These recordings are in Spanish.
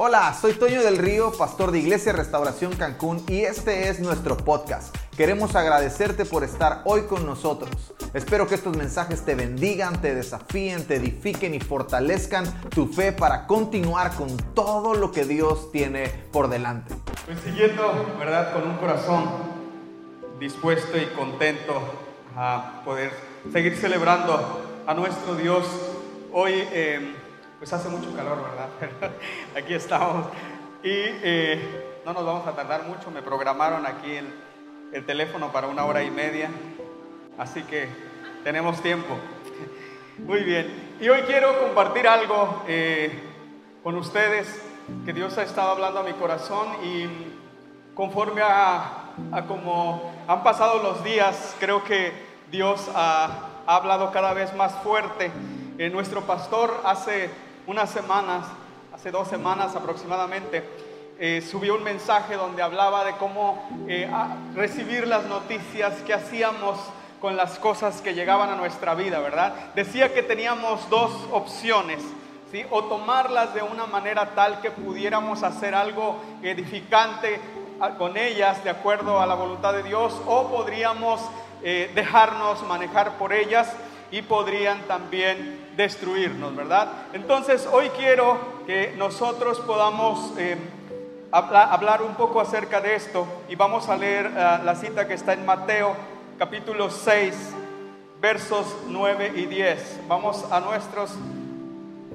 Hola, soy Toño del Río, pastor de Iglesia Restauración Cancún y este es nuestro podcast. Queremos agradecerte por estar hoy con nosotros. Espero que estos mensajes te bendigan, te desafíen, te edifiquen y fortalezcan tu fe para continuar con todo lo que Dios tiene por delante. Pues siguiendo, ¿verdad? Con un corazón dispuesto y contento a poder seguir celebrando a nuestro Dios. Hoy... Eh, pues hace mucho calor, ¿verdad? aquí estamos. Y eh, no nos vamos a tardar mucho. Me programaron aquí el, teléfono para una hora y media. Así que tenemos tiempo. Muy bien. Y hoy quiero compartir algo eh, con ustedes que Dios ha estado hablando a mi corazón y conforme a, a como han pasado los días, creo que Dios ha, ha hablado cada vez más fuerte. Eh, nuestro pastor hace unas semanas, hace dos semanas aproximadamente, eh, subió un mensaje donde hablaba de cómo eh, recibir las noticias que hacíamos con las cosas que llegaban a nuestra vida, ¿verdad? Decía que teníamos dos opciones, ¿sí? O tomarlas de una manera tal que pudiéramos hacer algo edificante ah, con ellas de acuerdo a la voluntad de Dios, o podríamos eh, dejarnos manejar por ellas y podrían también destruirnos, ¿verdad? Entonces hoy quiero que nosotros podamos eh, hablar un poco acerca de esto y vamos a leer eh, la cita que está en Mateo capítulo 6 versos 9 y 10. Vamos a, nuestros,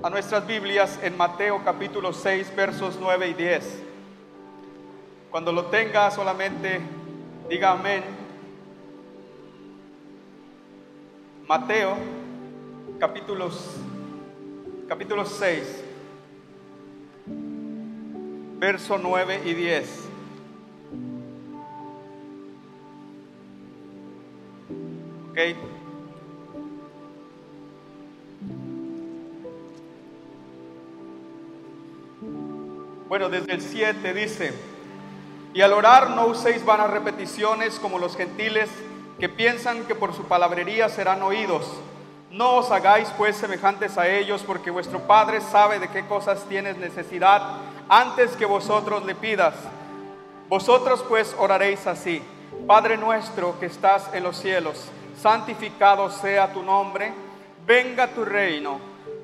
a nuestras Biblias en Mateo capítulo 6 versos 9 y 10. Cuando lo tenga solamente diga amén Mateo, capítulos, capítulo 6, verso 9 y 10. Ok. Bueno, desde el 7 dice, y al orar no uséis vanas repeticiones como los gentiles que piensan que por su palabrería serán oídos. No os hagáis pues semejantes a ellos, porque vuestro Padre sabe de qué cosas tienes necesidad antes que vosotros le pidas. Vosotros pues oraréis así. Padre nuestro que estás en los cielos, santificado sea tu nombre, venga tu reino,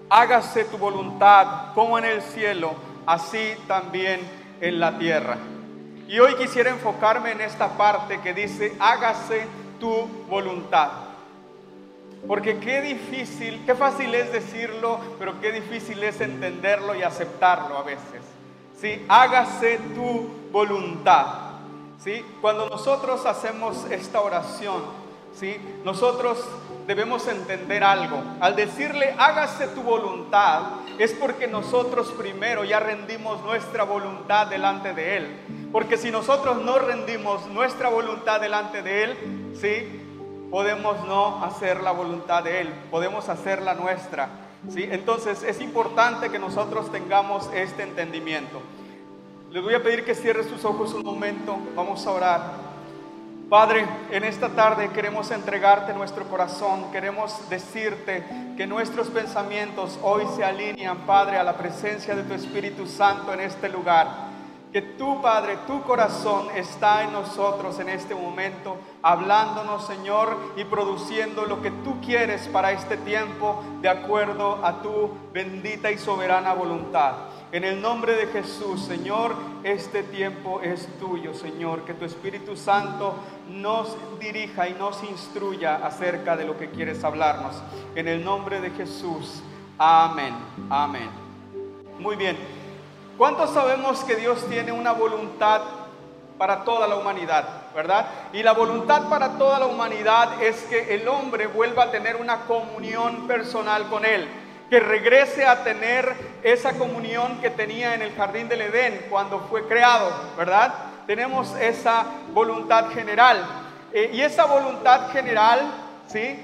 hágase tu voluntad como en el cielo, así también en la tierra. Y hoy quisiera enfocarme en esta parte que dice, hágase tu voluntad. Porque qué difícil, qué fácil es decirlo, pero qué difícil es entenderlo y aceptarlo a veces. ¿Sí? Hágase tu voluntad. ¿Sí? Cuando nosotros hacemos esta oración, ¿sí? Nosotros debemos entender algo. Al decirle hágase tu voluntad, es porque nosotros primero ya rendimos nuestra voluntad delante de Él. Porque si nosotros no rendimos nuestra voluntad delante de Él, ¿sí? Podemos no hacer la voluntad de Él, podemos hacer la nuestra, ¿sí? Entonces es importante que nosotros tengamos este entendimiento. Les voy a pedir que cierre sus ojos un momento, vamos a orar. Padre, en esta tarde queremos entregarte nuestro corazón, queremos decirte que nuestros pensamientos hoy se alinean, Padre, a la presencia de tu Espíritu Santo en este lugar que tu Padre, tu corazón está en nosotros en este momento, hablándonos, Señor, y produciendo lo que tú quieres para este tiempo de acuerdo a tu bendita y soberana voluntad. En el nombre de Jesús, Señor, este tiempo es tuyo, Señor. Que tu Espíritu Santo nos dirija y nos instruya acerca de lo que quieres hablarnos. En el nombre de Jesús. Amén. Amén. Muy bien. ¿Cuántos sabemos que Dios tiene una voluntad para toda la humanidad, verdad? Y la voluntad para toda la humanidad es que el hombre vuelva a tener una comunión personal con Él, que regrese a tener esa comunión que tenía en el jardín del Edén cuando fue creado, ¿verdad? Tenemos esa voluntad general. Eh, y esa voluntad general, ¿sí?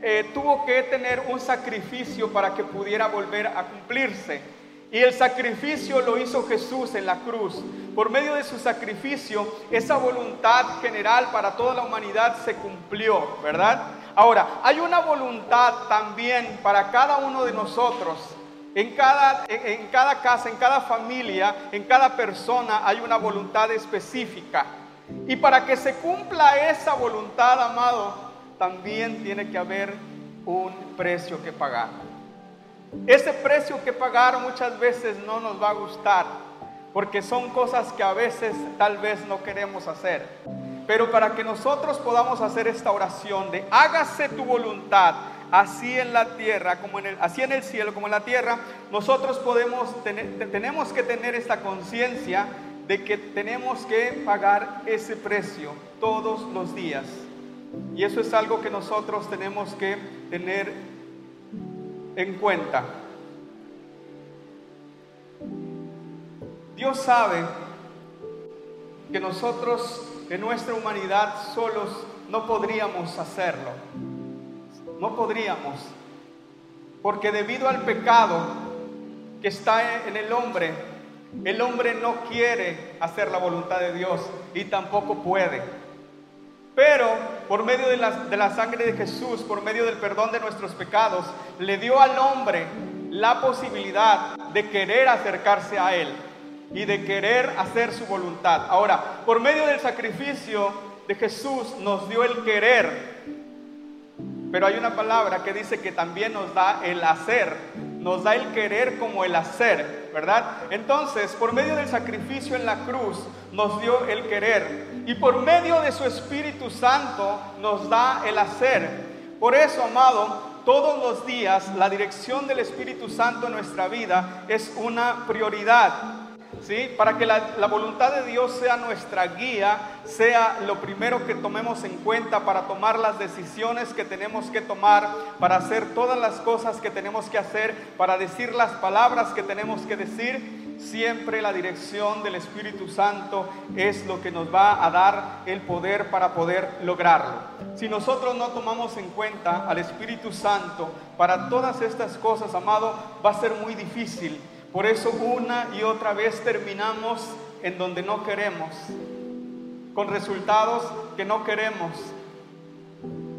Eh, tuvo que tener un sacrificio para que pudiera volver a cumplirse. Y el sacrificio lo hizo Jesús en la cruz. Por medio de su sacrificio, esa voluntad general para toda la humanidad se cumplió, ¿verdad? Ahora, hay una voluntad también para cada uno de nosotros En cada, en cada casa, en cada familia, en cada persona hay una voluntad específica. Y para que se cumpla esa voluntad, amado, también tiene que haber un precio que pagar. Ese precio que pagar muchas veces no nos va a gustar, porque son cosas que a veces tal vez no queremos hacer. Pero para que nosotros podamos hacer esta oración de hágase tu voluntad, así en la tierra como en el, así en el cielo como en la tierra, nosotros podemos tenemos que tener esta conciencia de que tenemos que pagar ese precio todos los días. Y eso es algo que nosotros tenemos que tener en cuenta. Dios sabe que nosotros en nuestra humanidad solos no podríamos hacerlo no podríamos, porque debido al pecado que está en el hombre, el hombre no quiere hacer la voluntad de Dios y tampoco puede. Pero por medio de la, de la, sangre de Jesús, por medio del perdón de nuestros pecados, le dio al hombre la posibilidad de querer acercarse a Él y de querer hacer su voluntad. Ahora, por medio del sacrificio de Jesús nos dio el querer pero hay una palabra que dice que también nos da el hacer, nos da el querer como el hacer, ¿verdad? Entonces, por medio del sacrificio en la cruz, nos dio el querer. Y por medio de su Espíritu Santo, nos da el hacer. Por eso, amado, todos los días la dirección del Espíritu Santo en nuestra vida es una prioridad. ¿Sí? Para que la, la, voluntad de Dios sea nuestra guía, sea lo primero que tomemos en cuenta para tomar las decisiones que tenemos que tomar, para hacer todas las cosas que tenemos que hacer, para decir las palabras que tenemos que decir. Siempre la dirección del Espíritu Santo es lo que nos va a dar el poder para poder lograrlo. Si nosotros no tomamos en cuenta al Espíritu Santo para todas estas cosas, amado, va a ser muy difícil por eso una y otra vez terminamos en donde no queremos, con resultados que no queremos,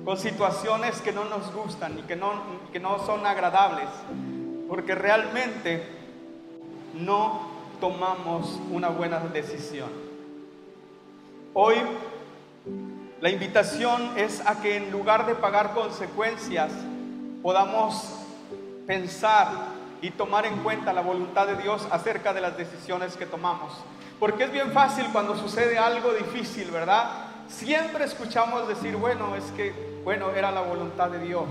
con situaciones que no nos gustan y que no, que no son agradables, porque realmente no tomamos una buena decisión. Hoy la invitación es a que en lugar de pagar consecuencias, podamos pensar y tomar en cuenta la voluntad de Dios acerca de las decisiones que tomamos. Porque es bien fácil cuando sucede algo difícil, ¿verdad? Siempre escuchamos decir, bueno, es que, bueno, era la voluntad de Dios.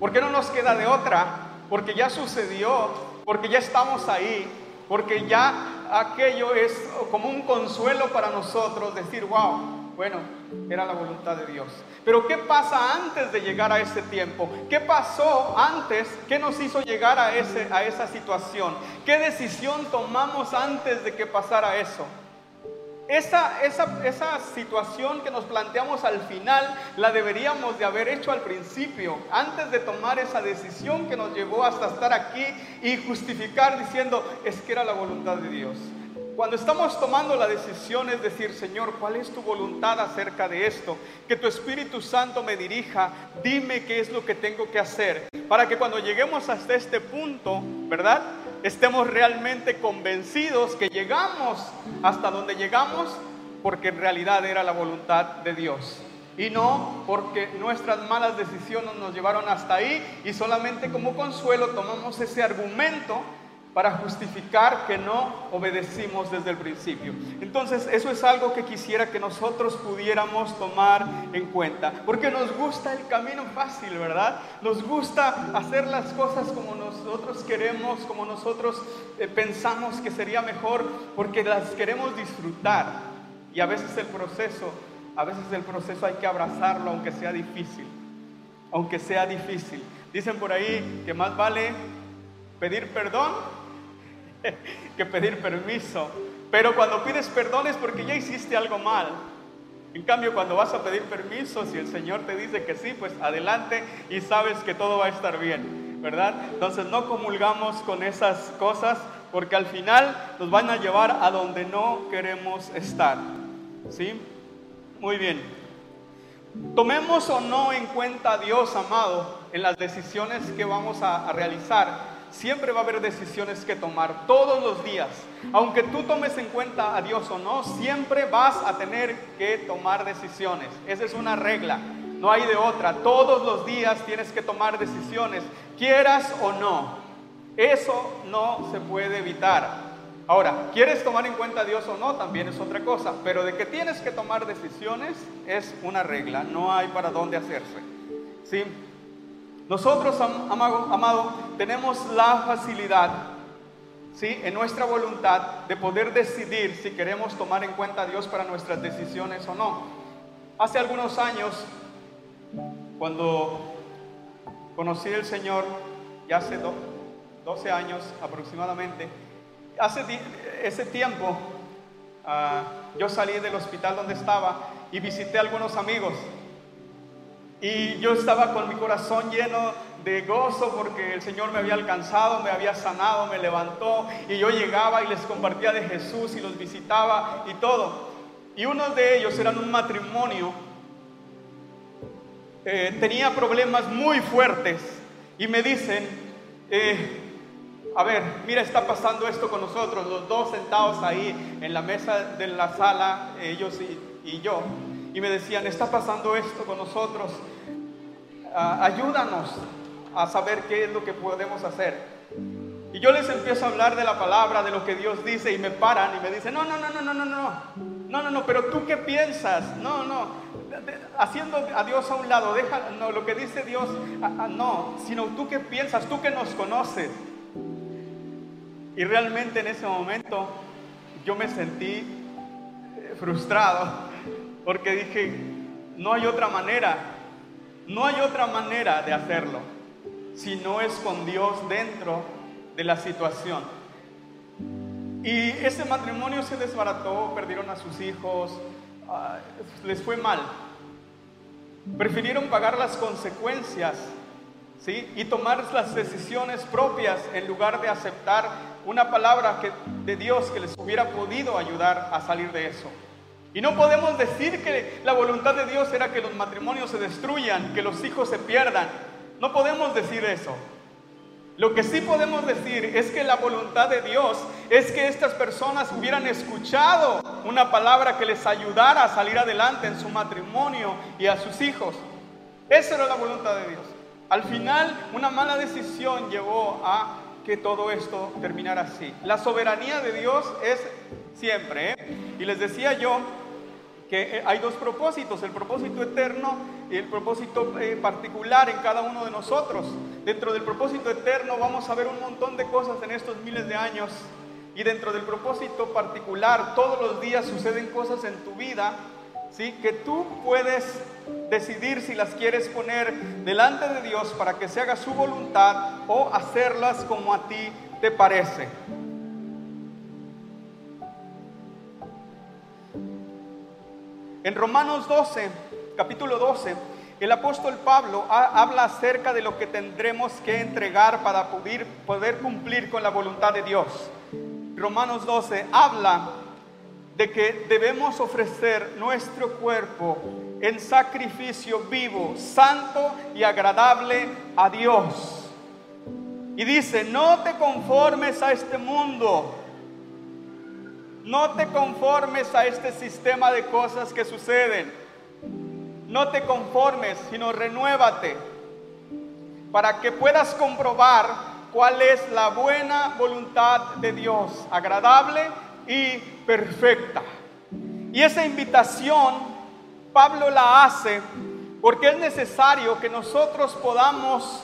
¿Por qué no nos queda de otra? Porque ya sucedió, porque ya estamos ahí, porque ya aquello es como un consuelo para nosotros, decir, wow, bueno, era la voluntad de Dios. Pero ¿qué pasa antes de llegar a ese tiempo? ¿Qué pasó antes? ¿Qué nos hizo llegar a, ese, a esa situación? ¿Qué decisión tomamos antes de que pasara eso? Esa, esa, esa, situación que nos planteamos al final la deberíamos de haber hecho al principio, antes de tomar esa decisión que nos llevó hasta estar aquí y justificar diciendo, es que era la voluntad de Dios. Cuando estamos tomando la decisión es decir, Señor, ¿cuál es tu voluntad acerca de esto? Que tu Espíritu Santo me dirija, dime qué es lo que tengo que hacer, para que cuando lleguemos hasta este punto, ¿verdad? Estemos realmente convencidos que llegamos hasta donde llegamos porque en realidad era la voluntad de Dios y no porque nuestras malas decisiones nos llevaron hasta ahí y solamente como consuelo tomamos ese argumento para justificar que no obedecimos desde el principio. Entonces, eso es algo que quisiera que nosotros pudiéramos tomar en cuenta, porque nos gusta el camino fácil, ¿verdad? Nos gusta hacer las cosas como nosotros queremos, como nosotros eh, pensamos que sería mejor, porque las queremos disfrutar. Y a veces el proceso, a veces el proceso hay que abrazarlo aunque sea difícil, aunque sea difícil. Dicen por ahí que más vale pedir perdón que pedir permiso. Pero cuando pides perdón es porque ya hiciste algo mal. En cambio, cuando vas a pedir permiso, si el Señor te dice que sí, pues adelante y sabes que todo va a estar bien, ¿verdad? Entonces no comulgamos con esas cosas porque al final nos van a llevar a donde no queremos estar. ¿Sí? Muy bien. Tomemos o no en cuenta a Dios, amado, en las decisiones que vamos a, a realizar siempre va a haber decisiones que tomar todos los días. Aunque tú tomes en cuenta a Dios o no, siempre vas a tener que tomar decisiones. Esa es una regla. No hay de otra. Todos los días tienes que tomar decisiones, quieras o no. Eso no se puede evitar. Ahora, ¿quieres tomar en cuenta a Dios o no? También es otra cosa. Pero de que tienes que tomar decisiones es una regla. No hay para dónde hacerse. ¿Sí? Nosotros, amado, tenemos la facilidad, ¿sí? En nuestra voluntad de poder decidir si queremos tomar en cuenta a Dios para nuestras decisiones o no. Hace algunos años, cuando conocí al Señor, ya hace 12 años aproximadamente, hace ese tiempo ah, yo salí del hospital donde estaba y visité a algunos amigos y yo estaba con mi corazón lleno de gozo porque el Señor me había alcanzado, me había sanado, me levantó. Y yo llegaba y les compartía de Jesús y los visitaba y todo. Y uno de ellos eran un matrimonio, eh, tenía problemas muy fuertes. Y me dicen, eh, a ver, mira, está pasando esto con nosotros, los dos sentados ahí en la mesa de la sala, ellos y yo y me decían, está pasando esto con nosotros, ah, ayúdanos a saber qué es lo que podemos hacer. Y yo les empiezo a hablar de la palabra, de lo que Dios dice y me paran y me dicen, no, no, no, no, no, no, no, no, no, no, pero tú qué piensas, no, no, haciendo a Dios a un lado, deja, no, lo que dice Dios, ah, ah, no, sino tú qué piensas, tú que nos conoces. Y realmente en ese momento yo me sentí eh, frustrado porque dije, no hay otra manera, no hay otra manera de hacerlo si no es con Dios dentro de la situación. Y ese matrimonio se desbarató, perdieron a sus hijos, ah, les fue mal. Prefirieron pagar las consecuencias ¿sí? y tomar las decisiones propias en lugar de aceptar una palabra de Dios que les hubiera podido ayudar a salir de eso. Y no podemos decir que la voluntad de Dios era que los matrimonios se destruyan, que los hijos se pierdan. No podemos decir eso. Lo que sí podemos decir es que la voluntad de Dios es que estas personas hubieran escuchado una palabra que les ayudara a salir adelante en su matrimonio y a sus hijos. Esa era la voluntad de Dios. Al final, una mala decisión llevó a que todo esto terminara así. La soberanía de Dios es siempre. ¿eh? Y les decía yo que eh, hay dos propósitos, el propósito eterno y el propósito eh, particular en cada uno de nosotros. Dentro del propósito eterno vamos a ver un montón de cosas en estos miles de años y dentro del propósito particular todos los días suceden cosas en tu vida, ¿sí? Que tú puedes decidir si las quieres poner delante de Dios para que se haga su voluntad o hacerlas como a ti te parece. En Romanos 12, capítulo 12, el apóstol Pablo habla acerca de lo que tendremos que entregar para poder, cumplir con la voluntad de Dios. Romanos 12 habla de que debemos ofrecer nuestro cuerpo en sacrificio vivo, santo y agradable a Dios. Y dice, no te conformes a este mundo, no te conformes a este sistema de cosas que suceden. No te conformes, sino renuévate para que puedas comprobar cuál es la buena voluntad de Dios, agradable y perfecta. Y esa invitación Pablo la hace porque es necesario que nosotros podamos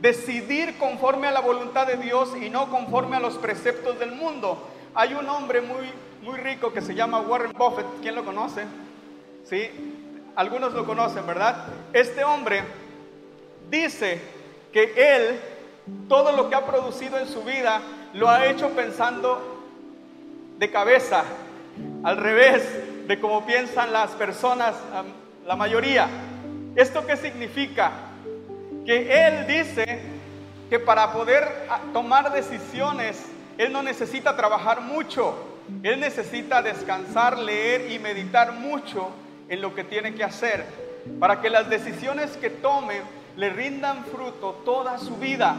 decidir conforme a la voluntad de Dios y no conforme a los preceptos del mundo. Hay un hombre muy, muy rico que se llama Warren Buffett. ¿Quién lo conoce? Sí, algunos lo conocen, ¿verdad? Este hombre dice que él, todo lo que ha producido en su vida, lo ha hecho pensando de cabeza, al revés de cómo piensan las personas, la mayoría. ¿Esto qué significa? Que él dice que para poder ah, tomar decisiones él no necesita trabajar mucho, Él necesita descansar, leer y meditar mucho en lo que tiene que hacer para que las decisiones que tome le rindan fruto toda su vida.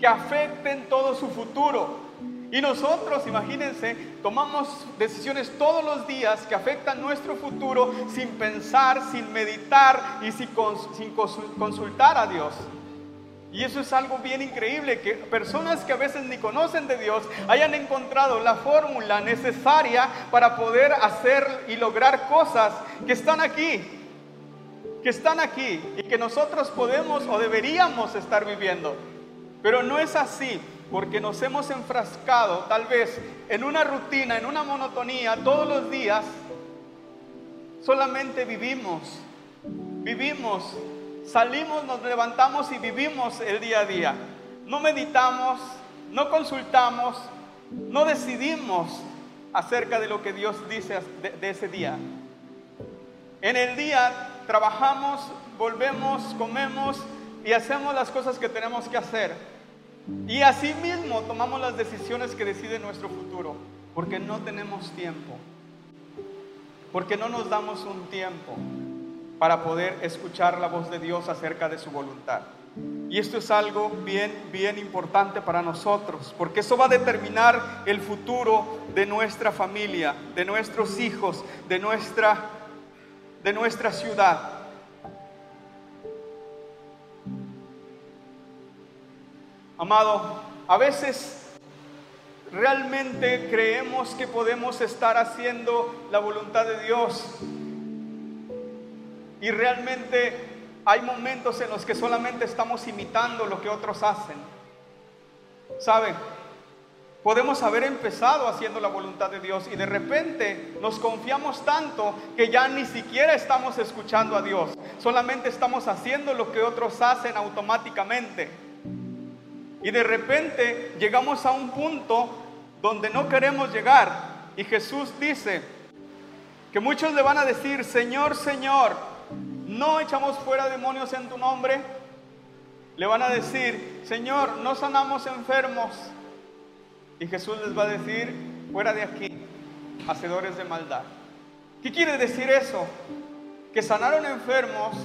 que afecten todo su futuro. Y nosotros, imagínense, tomamos decisiones todos los días que afectan nuestro futuro sin pensar, sin meditar y sin, consultar a Dios. Y eso es algo bien increíble, que personas que a veces ni conocen de Dios hayan encontrado la fórmula necesaria para poder hacer y lograr cosas que están aquí, que están aquí y que nosotros podemos o deberíamos estar viviendo. Pero no es así, porque nos hemos enfrascado tal vez en una rutina, en una monotonía todos los días. Solamente vivimos, vivimos Salimos, nos levantamos y vivimos el día a día. No meditamos, no consultamos, no decidimos acerca de lo que Dios dice de, ese día. En el día trabajamos, volvemos, comemos y hacemos las cosas que tenemos que hacer. Y así mismo tomamos las decisiones que deciden nuestro futuro, porque no tenemos tiempo, porque no nos damos un tiempo para poder escuchar la voz de Dios acerca de su voluntad. Y esto es algo bien, bien importante para nosotros, porque eso va a determinar el futuro de nuestra familia, de nuestros hijos, de nuestra, de nuestra ciudad. Amado, a veces realmente creemos que podemos estar haciendo la voluntad de Dios y realmente hay momentos en los que solamente estamos imitando lo que otros hacen. ¿Saben? Podemos haber empezado haciendo la voluntad de Dios y de repente nos confiamos tanto que ya ni siquiera estamos escuchando a Dios. Solamente estamos haciendo lo que otros hacen automáticamente. Y de repente llegamos a un punto donde no queremos llegar. Y Jesús dice que muchos le van a decir, Señor, Señor, no echamos fuera demonios en tu nombre, le van a decir, Señor, no sanamos enfermos. Y Jesús les va a decir, fuera de aquí, hacedores de maldad. ¿Qué quiere decir eso? Que sanaron enfermos,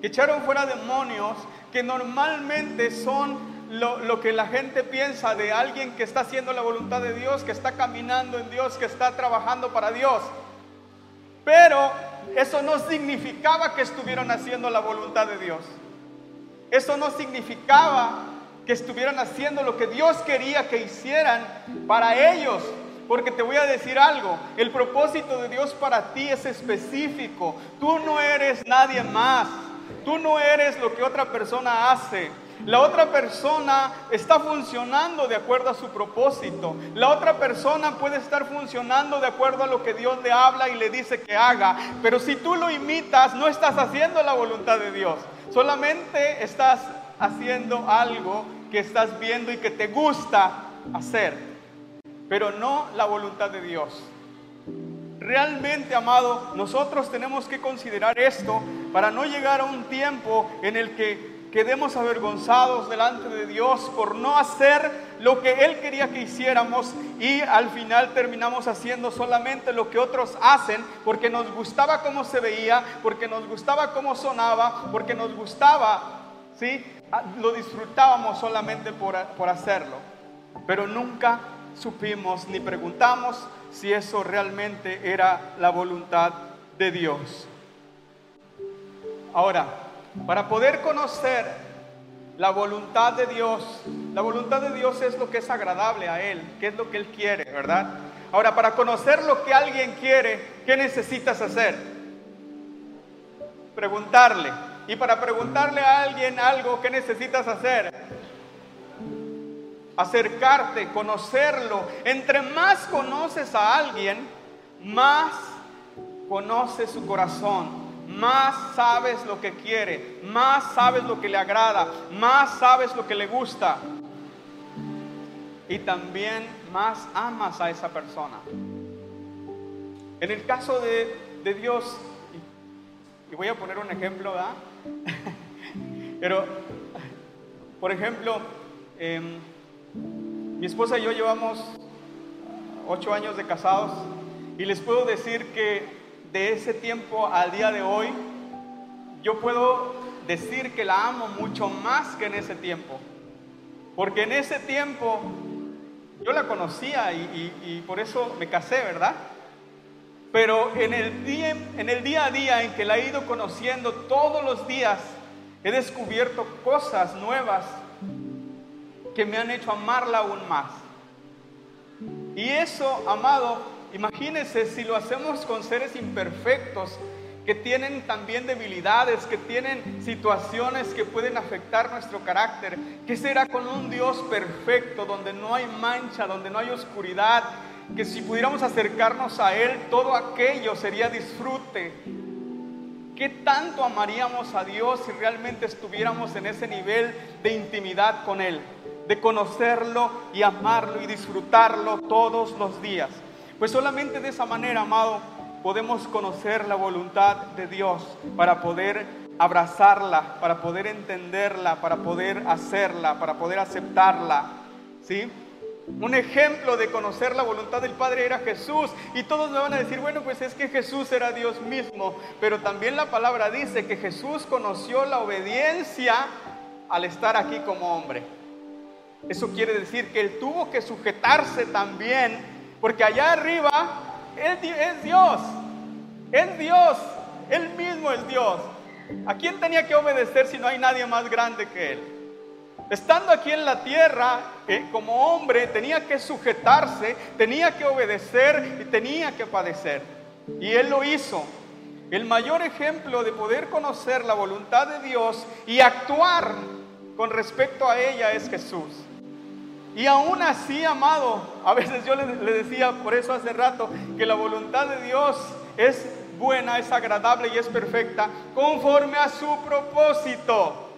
que echaron fuera demonios, que normalmente son lo, lo, que la gente piensa de alguien que está haciendo la voluntad de Dios, que está caminando en Dios, que está trabajando para Dios. Pero eso no significaba que estuvieran haciendo la voluntad de Dios. Eso no significaba que estuvieran haciendo lo que Dios quería que hicieran para ellos. Porque te voy a decir algo, el propósito de Dios para ti es específico. Tú no eres nadie más. Tú no eres lo que otra persona hace. La otra persona está funcionando de acuerdo a su propósito. La otra persona puede estar funcionando de acuerdo a lo que Dios le habla y le dice que haga. Pero si tú lo imitas, no estás haciendo la voluntad de Dios. Solamente estás haciendo algo que estás viendo y que te gusta hacer. Pero no la voluntad de Dios. Realmente, amado, nosotros tenemos que considerar esto para no llegar a un tiempo en el que quedemos avergonzados delante de Dios por no hacer lo que Él quería que hiciéramos y al final terminamos haciendo solamente lo que otros hacen porque nos gustaba cómo se veía, porque nos gustaba cómo sonaba, porque nos gustaba, ¿sí? Ah, lo disfrutábamos solamente por, por hacerlo, pero nunca supimos ni preguntamos si eso realmente era la voluntad de Dios. Ahora, para poder conocer la voluntad de Dios, la voluntad de Dios es lo que es agradable a Él, que es lo que Él quiere, ¿verdad? Ahora, para conocer lo que alguien quiere, ¿qué necesitas hacer? Preguntarle. Y para preguntarle a alguien algo, ¿qué necesitas hacer? Acercarte, conocerlo. Entre más conoces a alguien, más conoces su corazón más sabes lo que quiere, más sabes lo que le agrada, más sabes lo que le gusta. Y también más amas a esa persona. En el caso de, Dios, y voy a poner un ejemplo, ¿verdad? Pero, por ejemplo, em, mi esposa y yo llevamos ocho años de casados y les puedo decir que de ese tiempo al día de hoy, yo puedo decir que la amo mucho más que en ese tiempo. Porque en ese tiempo yo la conocía y, por eso me casé, ¿verdad? Pero en el, día, en el día a día en que la he ido conociendo todos los días, he descubierto cosas nuevas que me han hecho amarla aún más. Y eso, amado, imagínense si lo hacemos con seres imperfectos, que tienen también debilidades, que tienen situaciones que pueden afectar nuestro carácter. ¿Qué será con un Dios perfecto, donde no hay mancha, donde no hay oscuridad? Que si pudiéramos acercarnos a Él, todo aquello sería disfrute. ¿Qué tanto amaríamos a Dios si realmente estuviéramos en ese nivel de intimidad con Él? De conocerlo y amarlo y disfrutarlo todos los días. Pues solamente de esa manera, amado, podemos conocer la voluntad de Dios para poder abrazarla, para poder entenderla, para poder hacerla, para poder aceptarla. ¿Sí? Un ejemplo de conocer la voluntad del Padre era Jesús. Y todos me van a decir, bueno, pues es que Jesús era Dios mismo. Pero también la palabra dice que Jesús conoció la obediencia al estar aquí como hombre. Eso quiere decir que Él tuvo que sujetarse también, porque allá arriba es Dios. Es Dios. Él mismo es Dios. ¿A quién tenía que obedecer si no hay nadie más grande que Él? Estando aquí en la tierra, eh, como hombre, tenía que sujetarse, tenía que obedecer y tenía que padecer. Y Él lo hizo. El mayor ejemplo de poder conocer la voluntad de Dios y actuar con respecto a ella es Jesús. Y aún así, amado, a veces yo le, decía por eso hace rato que la voluntad de Dios es buena, es agradable y es perfecta conforme a su propósito.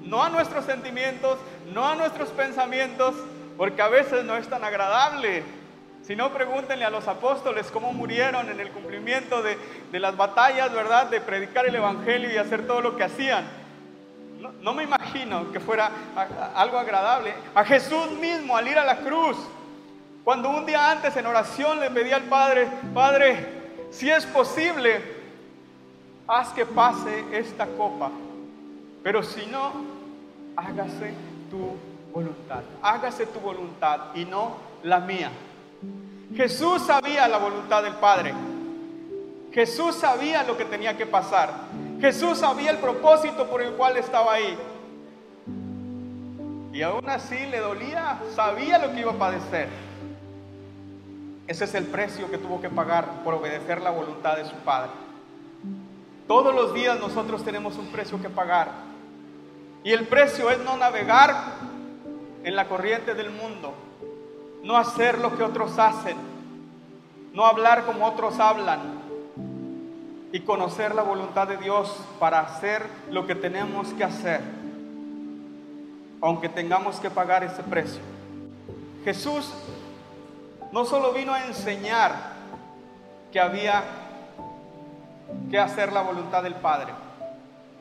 No a nuestros sentimientos, no a nuestros pensamientos, porque a veces no es tan agradable. Si no, pregúntenle a los apóstoles cómo murieron en el cumplimiento de, de las batallas, ¿verdad? De predicar el Evangelio y hacer todo lo que hacían. No, me imagino que fuera algo agradable. A Jesús mismo al ir a la cruz, cuando un día antes en oración le pedí al Padre, Padre, si es posible, haz que pase esta copa. Pero si no, hágase tu voluntad. Hágase tu voluntad y no la mía. Jesús sabía la voluntad del Padre. Jesús sabía lo que tenía que pasar. Jesús sabía el propósito por el cual estaba ahí. Y aún así le dolía, sabía lo que iba a padecer. Ese es el precio que tuvo que pagar por obedecer la voluntad de su Padre. Todos los días nosotros tenemos un precio que pagar. Y el precio es no navegar en la corriente del mundo, no hacer lo que otros hacen, no hablar como otros hablan, y conocer la voluntad de Dios para hacer lo que tenemos que hacer, aunque tengamos que pagar ese precio. Jesús no solo vino a enseñar que había que hacer la voluntad del Padre,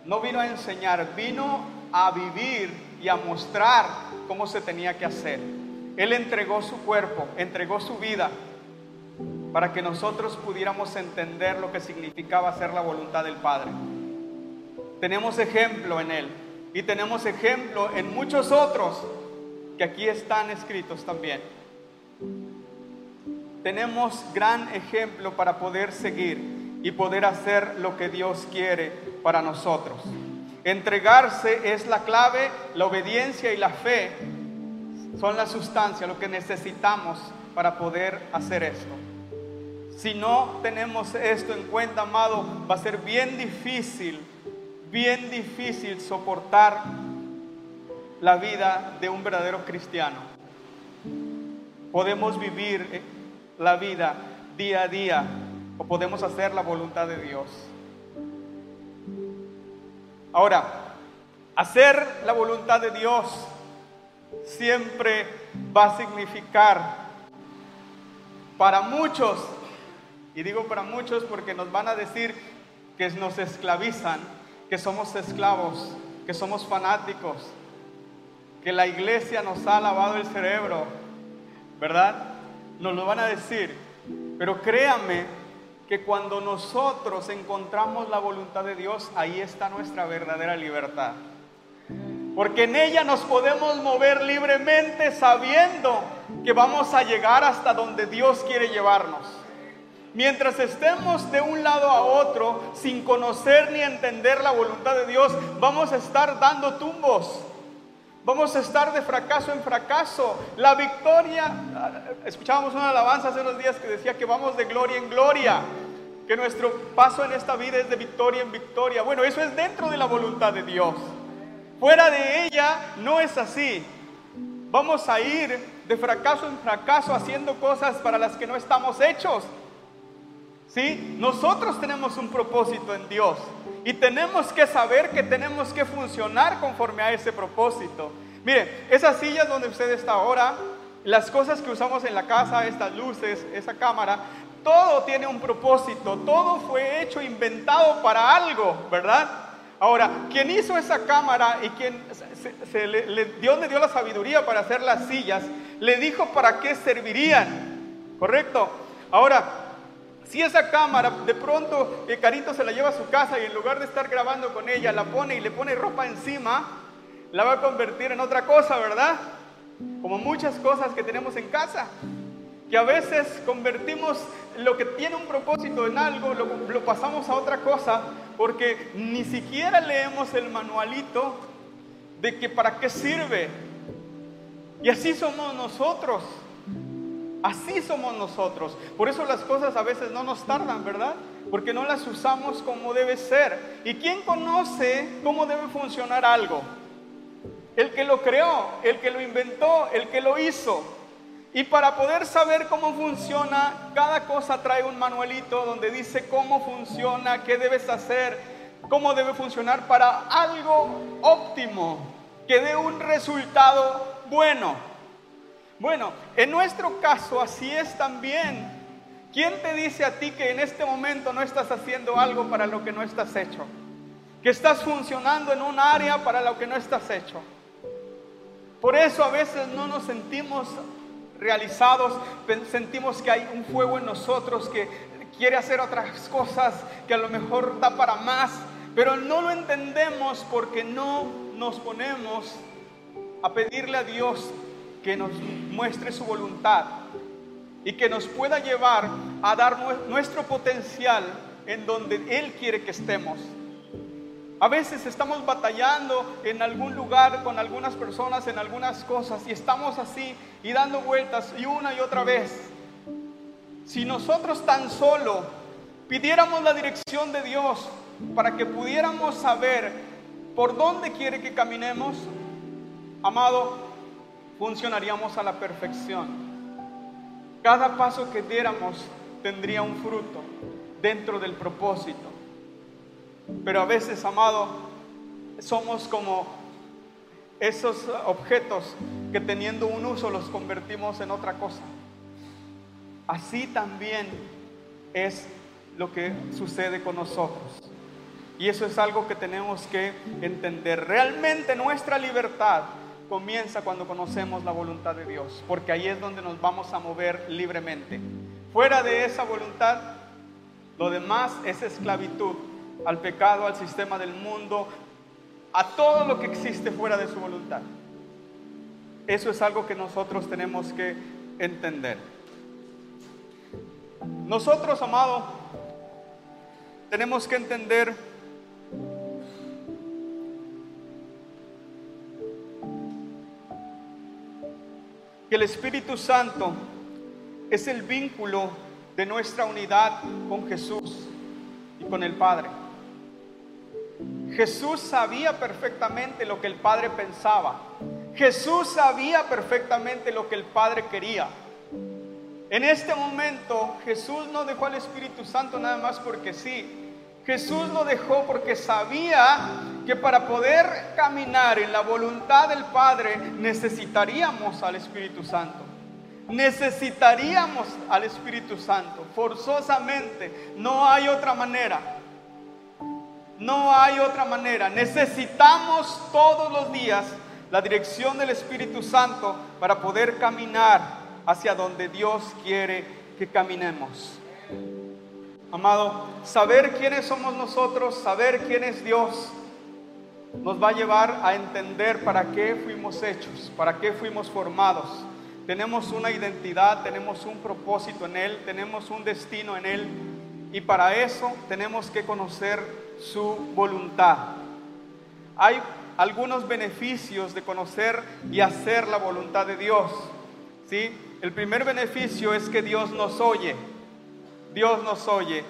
no vino a enseñar, vino a vivir y a mostrar cómo se tenía que hacer. Él entregó su cuerpo, entregó su vida para que nosotros pudiéramos entender lo que significaba hacer la voluntad del Padre. Tenemos ejemplo en Él y tenemos ejemplo en muchos otros que aquí están escritos también. Tenemos gran ejemplo para poder seguir y poder hacer lo que Dios quiere para nosotros. Entregarse es la clave, la obediencia y la fe son la sustancia, lo que necesitamos para poder hacer esto. Si no tenemos esto en cuenta, amado, va a ser bien difícil, bien difícil soportar la vida de un verdadero cristiano. Podemos vivir eh, la vida día a día o podemos hacer la voluntad de Dios. Ahora, hacer la voluntad de Dios siempre va a significar para muchos y digo para muchos porque nos van a decir que nos esclavizan, que somos esclavos, que somos fanáticos, que la iglesia nos ha lavado el cerebro, ¿verdad? Nos lo van a decir. Pero créanme que cuando nosotros encontramos la voluntad de Dios, ahí está nuestra verdadera libertad. Porque en ella nos podemos mover libremente sabiendo que vamos a llegar hasta donde Dios quiere llevarnos. Mientras estemos de un lado a otro sin conocer ni entender la voluntad de Dios, vamos a estar dando tumbos. Vamos a estar de fracaso en fracaso. La victoria, escuchábamos una alabanza hace unos días que decía que vamos de gloria en gloria, que nuestro paso en esta vida es de victoria en victoria. Bueno, eso es dentro de la voluntad de Dios. Fuera de ella no es así. Vamos a ir de fracaso en fracaso haciendo cosas para las que no estamos hechos. ¿Sí? Nosotros tenemos un propósito en Dios. Y tenemos que saber que tenemos que funcionar conforme a ese propósito. Mire, esas sillas donde usted está ahora, las cosas que usamos en la casa, estas luces, esa cámara, todo tiene un propósito, todo fue hecho, inventado para algo, ¿verdad? Ahora, quien hizo esa cámara y quien se, Dios le dio la sabiduría para hacer las sillas, le dijo para qué servirían, ¿correcto? Ahora, si esa cámara de pronto el Carito se la lleva a su casa y en lugar de estar grabando con ella, la pone y le pone ropa encima, la va a convertir en otra cosa, ¿verdad? Como muchas cosas que tenemos en casa, que a veces convertimos lo que tiene un propósito en algo, lo pasamos a otra cosa, porque ni siquiera leemos el manualito de que para qué sirve. Y así somos nosotros. Así somos nosotros. Por eso las cosas a veces no nos tardan, ¿verdad? Porque no las usamos como debe ser. ¿Y quién conoce cómo debe funcionar algo? El que lo creó, el que lo inventó, el que lo hizo. Y para poder saber cómo funciona, cada cosa trae un manualito donde dice cómo funciona, qué debes hacer, cómo debe funcionar para algo óptimo, que dé un resultado bueno. Bueno, en nuestro caso así es también. ¿Quién te dice a ti que en este momento no estás haciendo algo para lo que no estás hecho? Que estás funcionando en un área para lo que no estás hecho. Por eso a veces no nos sentimos realizados, sentimos que hay un fuego en nosotros que quiere hacer otras cosas, que a lo mejor da para más, pero no lo entendemos porque no nos ponemos a pedirle a Dios que nos muestre su voluntad y que nos pueda llevar a dar nuestro potencial en donde Él quiere que estemos. A veces estamos batallando en algún lugar con algunas personas en algunas cosas y estamos así y dando vueltas y una y otra vez. Si nosotros tan solo pidiéramos la dirección de Dios para que pudiéramos saber por dónde quiere que caminemos, amado, funcionaríamos a la perfección. Cada paso que diéramos tendría un fruto dentro del propósito. Pero a veces, amado, somos como esos objetos que teniendo un uso los convertimos en otra cosa. Así también es lo que sucede con nosotros. Y eso es algo que tenemos que entender. Realmente nuestra libertad comienza cuando conocemos la voluntad de Dios, porque ahí es donde nos vamos a mover libremente. Fuera de esa voluntad, lo demás es esclavitud al pecado, al sistema del mundo, a todo lo que existe fuera de su voluntad. Eso es algo que nosotros tenemos que entender. Nosotros, amado, tenemos que entender el Espíritu Santo es el vínculo de nuestra unidad con Jesús y con el Padre. Jesús sabía perfectamente lo que el Padre pensaba. Jesús sabía perfectamente lo que el Padre quería. En este momento Jesús no dejó al Espíritu Santo nada más porque sí. Jesús lo dejó porque sabía que para poder caminar en la voluntad del Padre necesitaríamos al Espíritu Santo. Necesitaríamos al Espíritu Santo, forzosamente. No hay otra manera. No hay otra manera. Necesitamos todos los días la dirección del Espíritu Santo para poder caminar hacia donde Dios quiere que caminemos. Amado, saber quiénes somos nosotros, saber quién es Dios, nos va a llevar a entender para qué fuimos hechos, para qué fuimos formados. Tenemos una identidad, tenemos un propósito en Él, tenemos un destino en Él y para eso tenemos que conocer su voluntad. Hay algunos beneficios de conocer y hacer la voluntad de Dios. ¿sí? El primer beneficio es que Dios nos oye. Dios nos oye.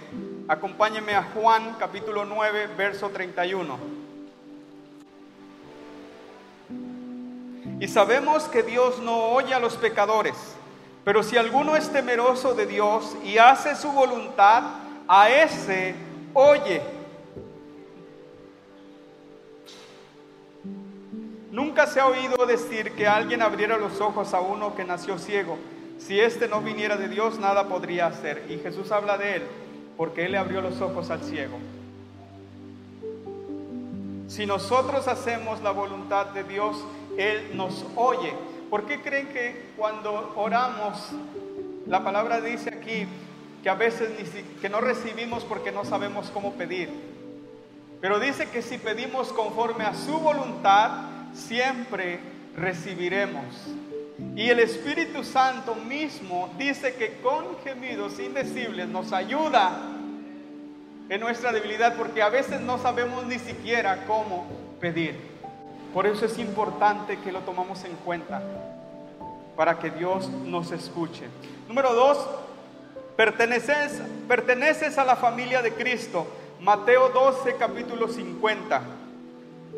Acompáñeme a Juan capítulo 9, verso 31. Y sabemos que Dios no oye a los pecadores, pero si alguno es temeroso de Dios y hace su voluntad, a ese oye. Nunca se ha oído decir que alguien abriera los ojos a uno que nació ciego. Si éste no viniera de Dios, nada podría hacer. Y Jesús habla de él, porque él le abrió los ojos al ciego. Si nosotros hacemos la voluntad de Dios, Él nos oye. ¿Por qué creen que cuando oramos, la palabra dice aquí que a veces que no recibimos porque no sabemos cómo pedir? Pero dice que si pedimos conforme a su voluntad, siempre recibiremos. Y el Espíritu Santo mismo dice que con gemidos indecibles nos ayuda en nuestra debilidad porque a veces no sabemos ni siquiera cómo pedir. Por eso es importante que lo tomamos en cuenta para que Dios nos escuche. Número dos, perteneces, perteneces a la familia de Cristo. Mateo 12, capítulo 50.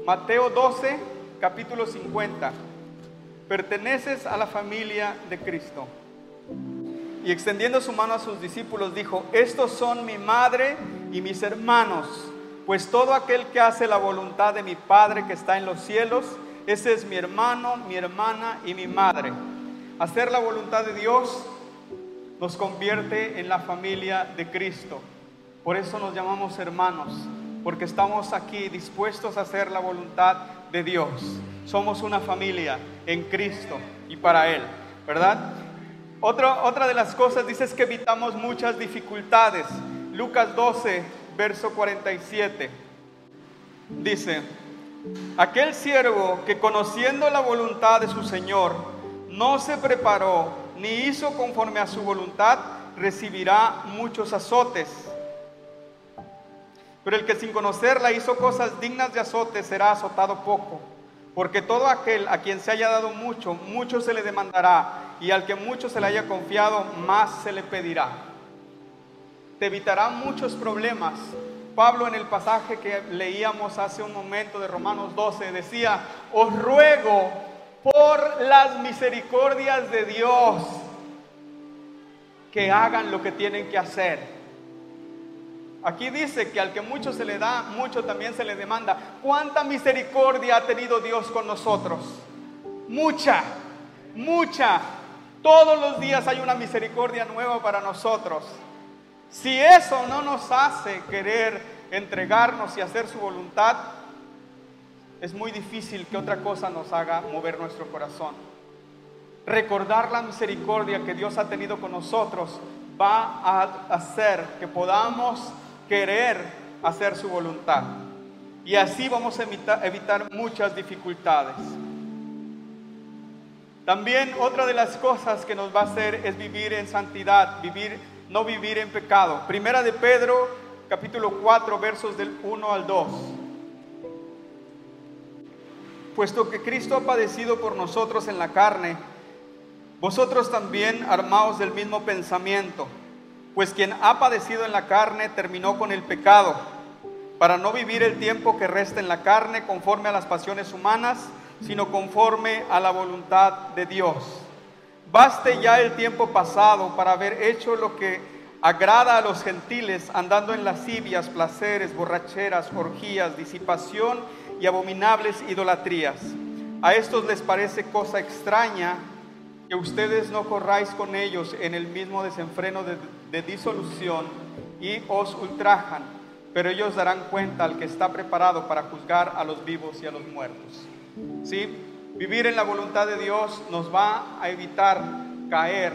Mateo 12, capítulo 50. Perteneces a la familia de Cristo. Y extendiendo su mano a sus discípulos, dijo, estos son mi madre y mis hermanos, pues todo aquel que hace la voluntad de mi Padre que está en los cielos, ese es mi hermano, mi hermana y mi madre. Hacer la voluntad de Dios nos convierte en la familia de Cristo. Por eso nos llamamos hermanos, porque estamos aquí dispuestos a hacer la voluntad de Dios. Somos una familia en Cristo y para Él, ¿verdad? Otra, otra de las cosas dice es que evitamos muchas dificultades. Lucas 12, verso 47. Dice, aquel siervo que conociendo la voluntad de su Señor no se preparó ni hizo conforme a su voluntad, recibirá muchos azotes. Pero el que sin conocerla hizo cosas dignas de azote será azotado poco. Porque todo aquel a quien se haya dado mucho, mucho se le demandará, y al que mucho se le haya confiado, más se le pedirá. Te evitará muchos problemas. Pablo en el pasaje que leíamos hace un momento de Romanos 12 decía, os ruego por las misericordias de Dios que hagan lo que tienen que hacer Aquí dice que al que mucho se le da, mucho también se le demanda. ¿Cuánta misericordia ha tenido Dios con nosotros? Mucha, mucha. Todos los días hay una misericordia nueva para nosotros. Si eso no nos hace querer entregarnos y hacer su voluntad, es muy difícil que otra cosa nos haga mover nuestro corazón. Recordar la misericordia que Dios ha tenido con nosotros va a hacer que podamos querer hacer su voluntad. Y así vamos a evitar, muchas dificultades. También otra de las cosas que nos va a hacer es vivir en santidad, vivir, no vivir en pecado. Primera de Pedro, capítulo 4, versos del 1 al 2. Puesto que Cristo ha padecido por nosotros en la carne, vosotros también armaos del mismo pensamiento pues quien ha padecido en la carne terminó con el pecado, para no vivir el tiempo que resta en la carne conforme a las pasiones humanas, sino conforme a la voluntad de Dios. Baste ya el tiempo pasado para haber hecho lo que agrada a los gentiles, andando en lascivias, placeres, borracheras, orgías, disipación y abominables idolatrías. A estos les parece cosa extraña que ustedes no corráis con ellos en el mismo desenfreno de, disolución y os ultrajan, pero ellos darán cuenta al que está preparado para juzgar a los vivos y a los muertos. ¿Sí? Vivir en la voluntad de Dios nos va a evitar caer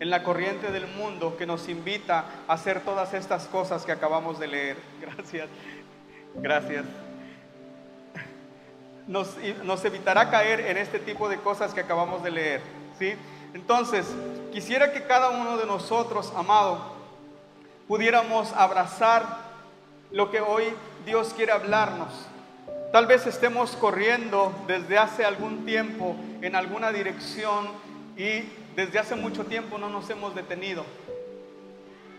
en la corriente del mundo que nos invita a hacer todas estas cosas que acabamos de leer. Gracias, gracias. nos, nos evitará caer en este tipo de cosas que acabamos de leer. ¿sí? Entonces, quisiera que cada uno de nosotros, amado, pudiéramos abrazar lo que hoy Dios quiere hablarnos. Tal vez estemos corriendo desde hace algún tiempo en alguna dirección y desde hace mucho tiempo no nos hemos detenido.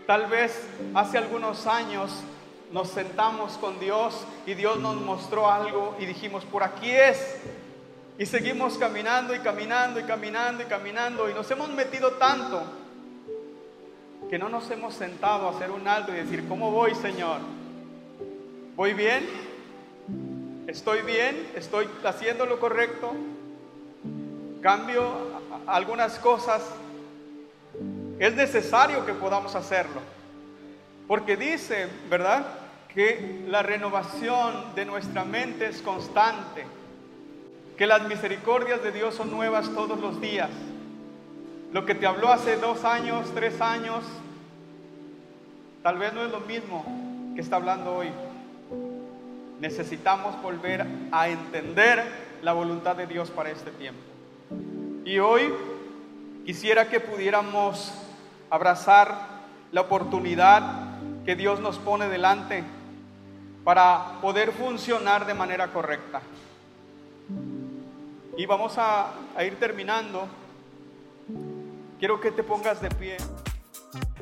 Tal vez hace algunos años nos sentamos con Dios y Dios nos mostró algo y dijimos, por aquí es. Y seguimos caminando y caminando y caminando y caminando y nos hemos metido tanto que no nos hemos sentado a hacer un alto y decir, ¿cómo voy, Señor? ¿Voy bien? ¿Estoy bien? ¿Estoy haciendo lo correcto? ¿Cambio algunas cosas? Es necesario que podamos hacerlo. Porque dice, ¿verdad? Que la renovación de nuestra mente es constante. Que las misericordias de Dios son nuevas todos los días. Lo que te habló hace dos años, tres años, tal vez no es lo mismo que está hablando hoy. Necesitamos volver a entender la voluntad de Dios para este tiempo. Y hoy quisiera que pudiéramos abrazar la oportunidad que Dios nos pone delante para poder funcionar de manera correcta. Y vamos a, a ir terminando. Quiero que te pongas de pie.